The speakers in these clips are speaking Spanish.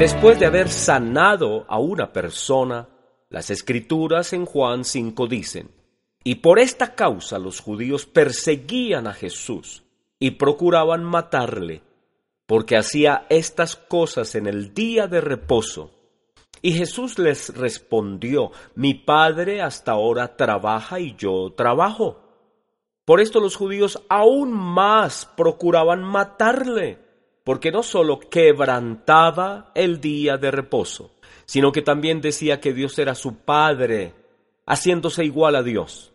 Después de haber sanado a una persona, las escrituras en Juan 5 dicen, y por esta causa los judíos perseguían a Jesús y procuraban matarle, porque hacía estas cosas en el día de reposo. Y Jesús les respondió, mi Padre hasta ahora trabaja y yo trabajo. Por esto los judíos aún más procuraban matarle, porque no sólo quebrantaba el día de reposo, sino que también decía que Dios era su Padre, haciéndose igual a Dios.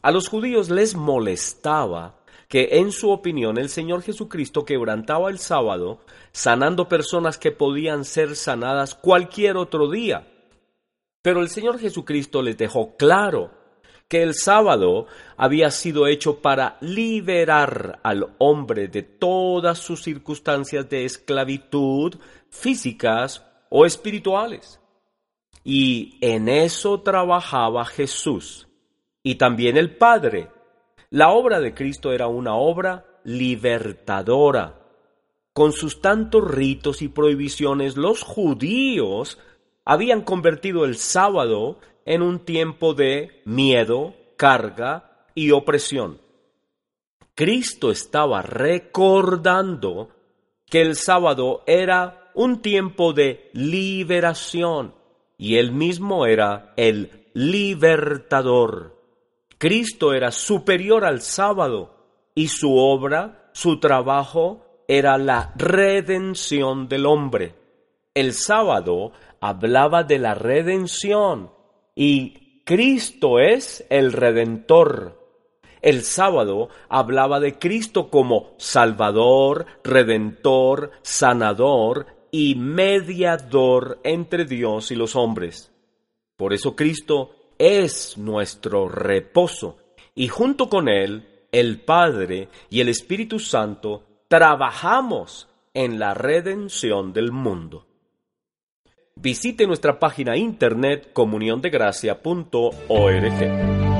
A los judíos les molestaba que en su opinión el Señor Jesucristo quebrantaba el sábado, sanando personas que podían ser sanadas cualquier otro día. Pero el Señor Jesucristo les dejó claro que el sábado había sido hecho para liberar al hombre de todas sus circunstancias de esclavitud físicas o espirituales. Y en eso trabajaba Jesús y también el Padre. La obra de Cristo era una obra libertadora. Con sus tantos ritos y prohibiciones, los judíos habían convertido el sábado en un tiempo de miedo, carga y opresión. Cristo estaba recordando que el sábado era un tiempo de liberación y él mismo era el libertador. Cristo era superior al sábado y su obra, su trabajo, era la redención del hombre. El sábado hablaba de la redención y Cristo es el redentor. El sábado hablaba de Cristo como Salvador, Redentor, Sanador y mediador entre Dios y los hombres. Por eso Cristo es nuestro reposo y junto con Él, el Padre y el Espíritu Santo trabajamos en la redención del mundo visite nuestra página internet comuniondegracia.org.